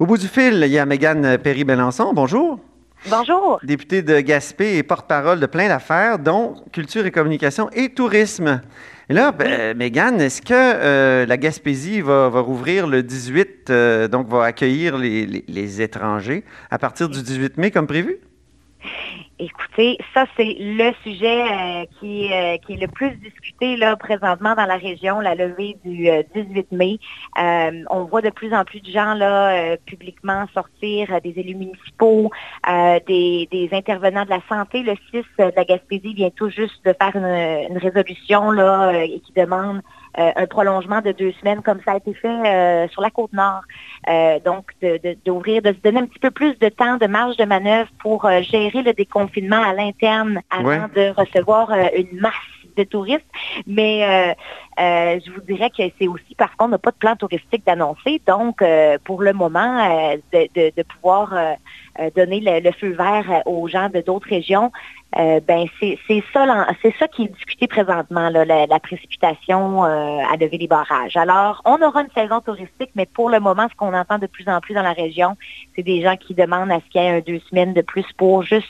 Au bout du fil, il y a Mégane Perry-Belançon. Bonjour. Bonjour. Députée de Gaspé et porte-parole de plein d'affaires, dont culture et communication et tourisme. Et là, ben, Mégane, est-ce que euh, la Gaspésie va, rouvrir le 18, euh, donc va accueillir les étrangers à partir du 18 mai comme prévu? Écoutez, ça c'est le sujet euh, qui, euh, qui, est le plus discuté là présentement dans la région, la levée du 18 euh, mai. on voit de plus en plus de gens là publiquement sortir, des élus municipaux, des, des, intervenants de la santé. Le 6 de la Gaspésie vient tout juste de faire une, une résolution là et qui demande euh, un prolongement de deux semaines comme ça a été fait euh, sur la côte nord. Euh, donc, d'ouvrir, de, se donner un petit peu plus de temps, de marge de manœuvre pour gérer le déconfinement à l'interne avant de recevoir une masse de touristes. Mais je vous dirais que c'est aussi parce qu'on n'a pas de plan touristique d'annoncer. Donc, pour le moment, de, pouvoir donner le, feu vert aux gens de d'autres régions, euh, ben c'est ça c'est ça qui est discuté présentement la, précipitation euh, à lever les barrages. Alors on aura une saison touristique, mais pour le moment, ce qu'on entend de plus en plus dans la région, c'est des gens qui demandent à ce qu'il y ait un deux semaines de plus pour juste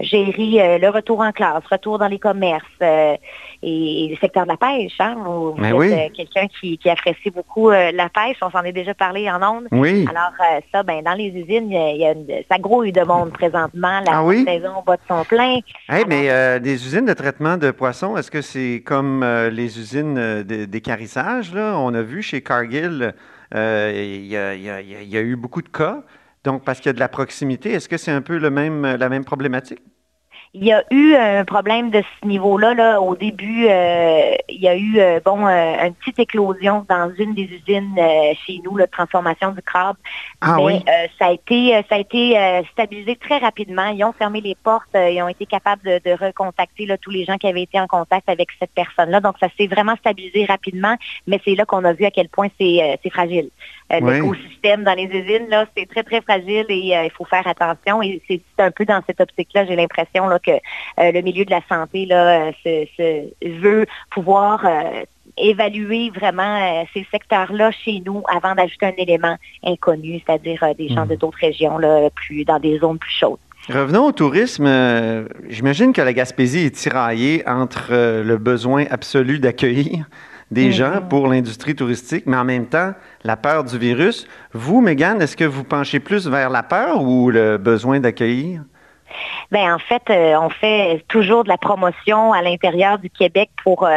gérer euh, le retour en classe, retour dans les commerces et, le secteur de la pêche. Hein, oui. quelqu'un qui, apprécie beaucoup la pêche, on s'en est déjà parlé en ondes. Oui. Alors ça, ben dans les usines, il y a, une, ça grouille de monde présentement. La ah saison bat de son plein. Hey, mais euh, des usines de traitement de poissons, est-ce que c'est comme euh, les usines euh, d'écarissage? Là? On a vu chez Cargill, il y, a eu beaucoup de cas. Donc, parce qu'il y a de la proximité, est-ce que c'est un peu le même, la même problématique? Il y a eu un problème de ce niveau-là. Là. Au début, euh, il y a eu euh, bon euh, une petite éclosion dans une des usines chez nous, la transformation du crabe. Ah, Mais ça a été ça a été stabilisé très rapidement. Ils ont fermé les portes, ils ont été capables de, recontacter là, tous les gens qui avaient été en contact avec cette personne-là. Donc ça s'est vraiment stabilisé rapidement. Mais c'est là qu'on a vu à quel point c'est fragile. L'écosystème dans les usines, là, c'est très, très fragile et il faut faire attention. Et c'est un peu dans cette optique-là, j'ai l'impression que euh, le milieu de la santé là, euh, veut pouvoir euh, évaluer vraiment ces secteurs-là chez nous avant d'ajouter un élément inconnu, c'est-à-dire des gens de hmm. d'autres régions, là, plus dans des zones plus chaudes. Revenons au tourisme. J'imagine que la Gaspésie est tiraillée entre le besoin absolu d'accueillir des gens mm-hmm. pour l'industrie touristique, mais en même temps, la peur du virus. Vous, Megan, est-ce que vous penchez plus vers la peur ou le besoin d'accueillir? Ben en fait, euh, on fait toujours de la promotion à l'intérieur du Québec pour euh,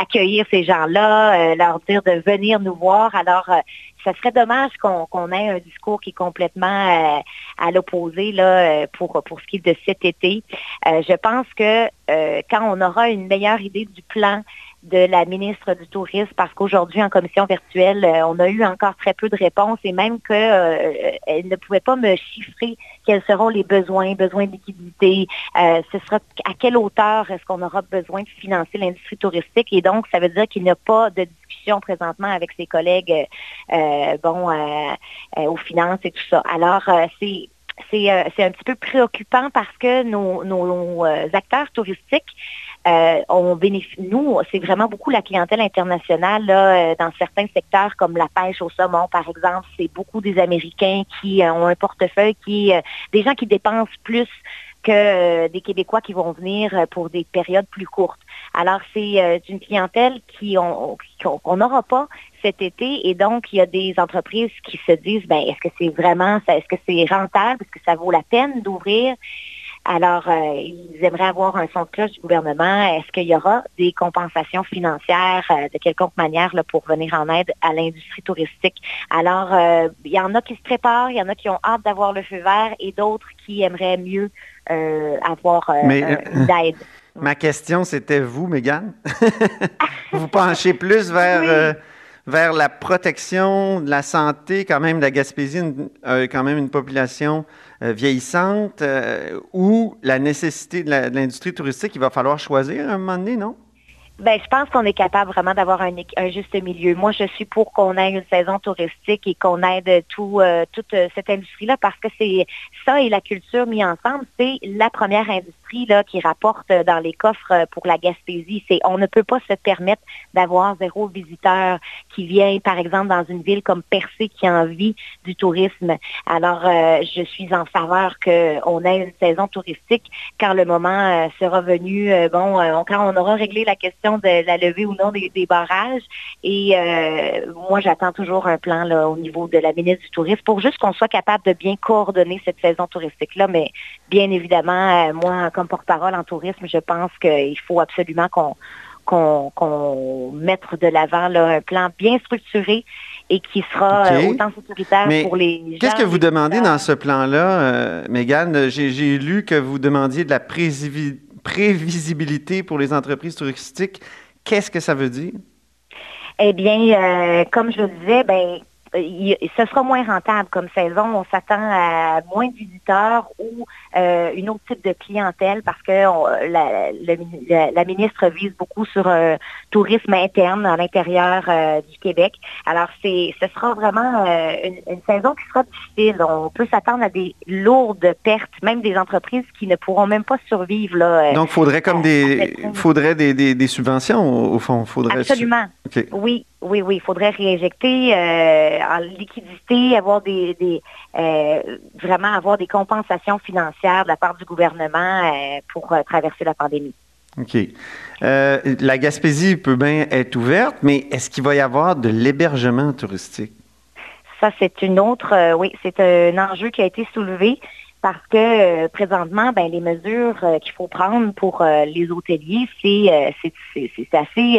accueillir ces gens-là, euh, leur dire de venir nous voir. Alors, ça serait dommage qu'on ait un discours qui est complètement à l'opposé pour pour ce qui est de cet été. je pense que quand on aura une meilleure idée du plan de la ministre du Tourisme parce qu'aujourd'hui, en commission virtuelle, euh, on a eu encore très peu de réponses et même qu'elle euh, ne pouvait pas me chiffrer quels seront les besoins, besoins de liquidité, euh, ce sera à quelle hauteur est-ce qu'on aura besoin de financer l'industrie touristique et donc ça veut dire qu'il n'y a pas de discussion présentement avec ses collègues bon aux finances et tout ça. Alors c'est c'est un petit peu préoccupant parce que nos, nos acteurs touristiques euh, on bénéficie, nous, c'est vraiment beaucoup la clientèle internationale là, euh, dans certains secteurs comme la pêche au saumon, par exemple. C'est beaucoup des Américains qui euh, ont un portefeuille, qui des gens qui dépensent plus que des Québécois qui vont venir pour des périodes plus courtes. Alors, c'est une clientèle qui qu'on n'aura pas cet été et donc il y a des entreprises qui se disent ben est-ce que c'est vraiment est-ce que c'est rentable, est-ce que ça vaut la peine d'ouvrir? Alors, euh, ils aimeraient avoir un son de cloche du gouvernement. Est-ce qu'il y aura des compensations financières euh, de quelconque manière là, pour venir en aide à l'industrie touristique? Alors, euh, il y en a qui se préparent, il y en a qui ont hâte d'avoir le feu vert et d'autres qui aimeraient mieux avoir une aide. Ma question, c'était vous, Mégane. vous penchez plus vers vers la protection de la santé, quand même, de la Gaspésie, quand même une population euh, vieillissante euh, ou la nécessité de l'industrie touristique, il va falloir choisir à un moment donné, non? Ben, je pense qu'on est capable vraiment d'avoir un, juste milieu. Moi, je suis pour qu'on ait une saison touristique et qu'on aide tout, euh, toute cette industrie-là parce que c'est ça et la culture mis ensemble, c'est la première industrie l'industrie là qui rapporte dans les coffres pour la Gaspésie. C'est on ne peut pas se permettre d'avoir zéro visiteur qui vient, par exemple, dans une ville comme Percé qui a envie du tourisme. Alors, euh, je suis en faveur qu'on ait une saison touristique quand le moment euh, sera venu. Euh, bon, quand on aura réglé la question de la levée ou non des, barrages. Et moi, j'attends toujours un plan là, au niveau de la ministre du Tourisme pour juste qu'on soit capable de bien coordonner cette saison touristique-là. Mais bien évidemment, moi, comme porte-parole en tourisme, je pense qu'il faut absolument qu'on qu'on mette de l'avant un plan bien structuré et qui sera euh, autant sécuritaire pour les gens. Qu'est-ce que vous demandez dans ce plan-là, euh, Mégane? J'ai lu que vous demandiez de la prévisibilité pour les entreprises touristiques. Qu'est-ce que ça veut dire? Eh bien, euh, comme je le disais, ben, ce sera moins rentable comme saison. On s'attend à moins de visiteurs ou euh, une autre type de clientèle parce que la, ministre vise beaucoup sur un tourisme interne à l'intérieur euh, du Québec. Alors, c'est ce sera vraiment euh, une, saison qui sera difficile. On peut s'attendre à des lourdes pertes, même des entreprises qui ne pourront même pas survivre. Là, Donc, faudrait comme des faudrait des, des, subventions au fond. Faudrait Absolument. Oui, oui, oui, il faudrait réinjecter euh, en liquidité, avoir des, euh, vraiment avoir des compensations financières de la part du gouvernement euh, pour traverser la pandémie. OK. la Gaspésie peut bien être ouverte, mais est-ce qu'il va y avoir de l'hébergement touristique? Ça, c'est une autre, oui, c'est un enjeu qui a été soulevé parce que présentement, ben, les mesures qu'il faut prendre pour les hôteliers, c'est assez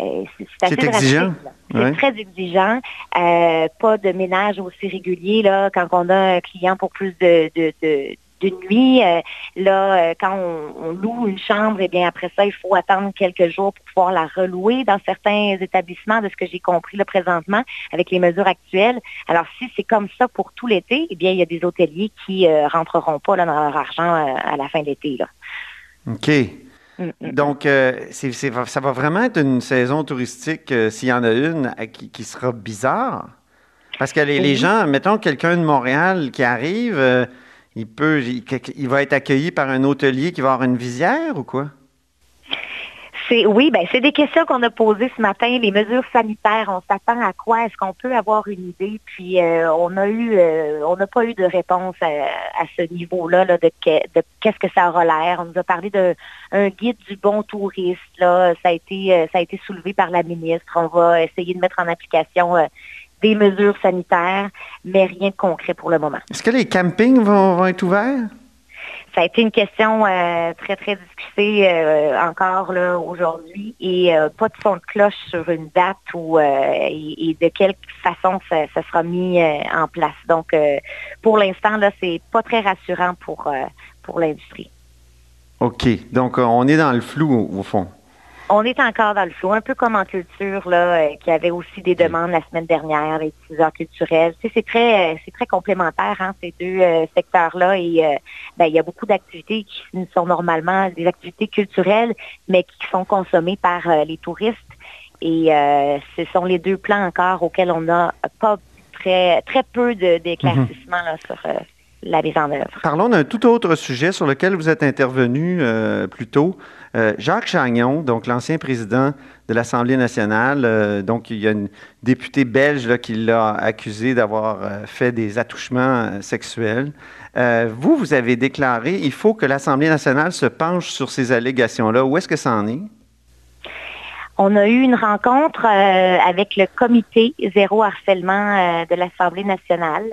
euh, c'est exigeant. C'est très exigeant. Euh, pas de ménage aussi régulier là, quand on a un client pour plus de, de, nuit. Euh, là, quand on, loue une chambre, eh bien après ça, il faut attendre quelques jours pour pouvoir la relouer dans certains établissements, de ce que j'ai compris là, présentement, avec les mesures actuelles. Alors, si c'est comme ça pour tout l'été, eh bien, il y a des hôteliers qui ne rentreront pas là, dans leur argent à la fin de l'été. OK. Mm, mm. Donc, euh, ça va vraiment être une saison touristique, euh, s'il y en a une, qui, sera bizarre? Parce que les, gens, mettons quelqu'un de Montréal qui arrive, euh, il peut, il, va être accueilli par un hôtelier qui va avoir une visière ou quoi? oui, ben c'est des questions qu'on a posées ce matin. Les mesures sanitaires, on s'attend à quoi? Est-ce qu'on peut avoir une idée? Puis euh, on a eu, euh, on n'a pas eu de réponse à, ce niveau-là de, qu'est-ce que ça aura l'air. On nous a parlé d'un guide du bon touriste. Là, ça a été, euh, ça a été soulevé par la ministre. On va essayer de mettre en application des mesures sanitaires, mais rien de concret pour le moment. Est-ce que les campings vont être ouverts? Ça a été une question euh, très, très discutée euh, encore là aujourd'hui et euh, pas de son de cloche sur une date ou et, de quelle façon ça, sera mis en place. Donc, pour l'instant, là, c'est pas très rassurant pour, pour l'industrie. OK. Donc, on est dans le flou au fond. On est encore dans le flou, un peu comme en culture, là, euh, qui avait aussi des demandes la semaine dernière, les utilisateurs culturels. Tu sais, c'est très, euh, c'est très complémentaire, hein, ces deux euh, secteurs-là. Et ben, il y a beaucoup d'activités qui sont normalement des activités culturelles, mais qui sont consommées par les touristes. Et ce sont les deux plans encore auxquels on n'a pas très, très peu d'éclaircissement mm sur la mise en œuvre. Parlons d'un tout autre sujet sur lequel vous êtes intervenu plus tôt. Euh, Jacques Chagnon, donc l'ancien président de l'Assemblée nationale, euh, donc il y a une députée belge qui l'a accusé d'avoir euh, fait des attouchements sexuels. vous, vous avez déclaré il faut que l'Assemblée nationale se penche sur ces allégations-là. Où est-ce que ça en est? On a eu une rencontre avec le comité zéro harcèlement de l'Assemblée nationale.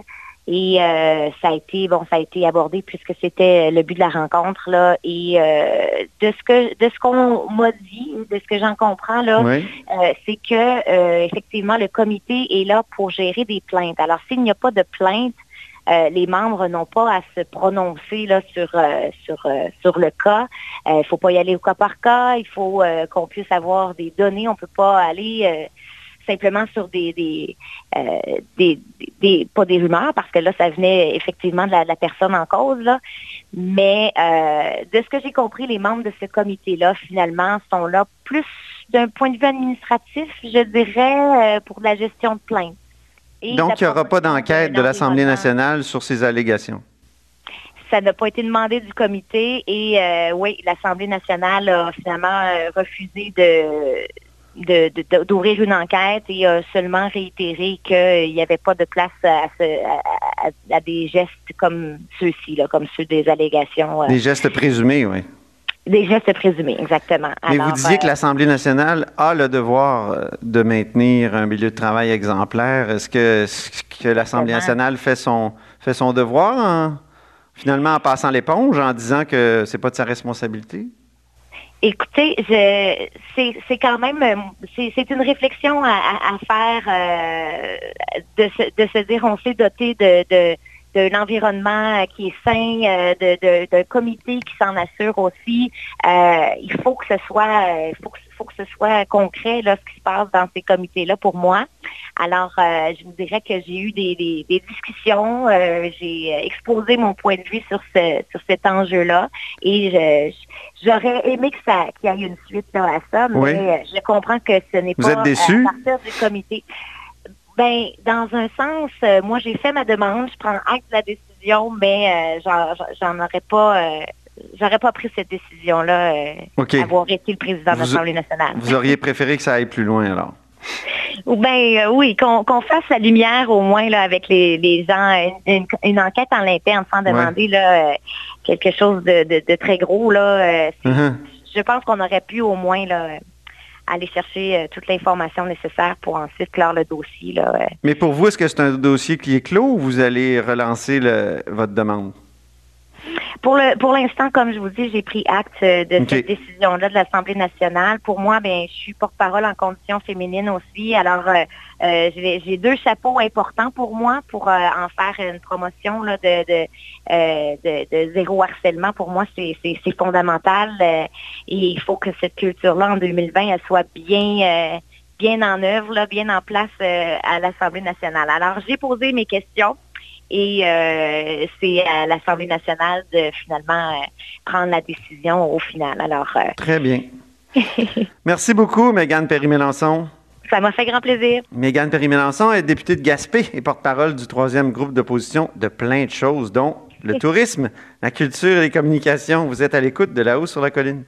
Et euh, ça a été bon, ça a été abordé puisque c'était le but de la rencontre là. Et euh, de ce que de ce qu'on m'a dit, de ce que j'en comprends là, euh, c'est que effectivement le comité est là pour gérer des plaintes. Alors s'il n'y a pas de plainte, les membres n'ont pas à se prononcer là sur sur sur le cas. Il faut pas y aller au cas par cas. Il faut qu'on puisse avoir des données. On peut pas aller simplement sur des, euh, des, des, pas des rumeurs, parce que là, ça venait effectivement de la, personne en cause, là. mais euh, de ce que j'ai compris, les membres de ce comité-là, finalement, sont là plus d'un point de vue administratif, je dirais, euh, pour la gestion de plaintes. Donc, il n'y aura pas d'enquête de l'Assemblée nationale sur ces allégations? ça n'a pas été demandé du comité et oui, l'Assemblée nationale a finalement refusé de d'ouvrir une enquête et a seulement réitéré qu'il n'y avait pas de place à, des gestes comme ceux-ci, comme ceux des allégations. Des gestes présumés, oui. Des gestes présumés, exactement. Mais vous disiez que l'Assemblée nationale a le devoir euh, de maintenir un milieu de travail exemplaire. Est-ce que, que l'Assemblée nationale fait son, fait son devoir finalement en passant l'éponge, en disant que c'est pas de sa responsabilité? Écoutez, c'est quand même, c'est une réflexion à, faire euh, de, se, de, dire on s'est doté de d'un environnement euh, qui est sain, euh, d'un comité qui s'en assure aussi. Euh, il faut que ce soit, faut faut que ce soit concret là, ce qui se passe dans ces comités-là pour moi. Alors, je vous dirais que j'ai eu des, discussions, j'ai exposé mon point de vue sur ce sur cet enjeu-là, et j'aurais aimé que ça qu'il y ait une suite à ça, mais je comprends que ce n'est pas à partir du comité. Ben, dans un sens, euh, moi j'ai fait ma demande, je prends acte de la décision, mais euh, j'en aurais pas euh, j'aurais pas pris cette décision-là avoir été le président de l'Assemblée nationale. Vous auriez préféré que ça aille plus loin alors? Ben oui, qu'on fasse la lumière au moins là, avec les, gens, une, enquête en l'interne sans demander là, quelque chose de, très gros. Là, uh-huh. Je pense qu'on aurait pu au moins là, aller chercher euh, toute l'information nécessaire pour ensuite clore le dossier. Là, Mais pour vous, est-ce que c'est un dossier qui est clos ou vous allez relancer votre demande? Pour le pour l'instant, comme je vous dis, j'ai pris acte euh, de cette décision-là de l'Assemblée nationale. Pour moi, bien, je suis porte-parole en condition féminine aussi. Alors, euh, euh, j'ai deux chapeaux importants pour moi pour en faire une promotion là, de, de, zéro harcèlement. Pour moi, c'est fondamental. et il faut que cette culture-là, en 2020, elle soit bien bien en œuvre, là, bien en place à l'Assemblée nationale. Alors, j'ai posé mes questions. Et euh, c'est à l'Assemblée nationale de finalement euh, prendre la décision au final. Alors, euh, Très bien. Merci beaucoup, Mégane Perry-Mélenchon. Ça m'a fait grand plaisir. Mégane Perry-Mélenchon est députée de Gaspé et porte-parole du troisième groupe d'opposition de plein de choses, dont le tourisme, la culture et les communications. Vous êtes à l'écoute de là-haut sur la colline.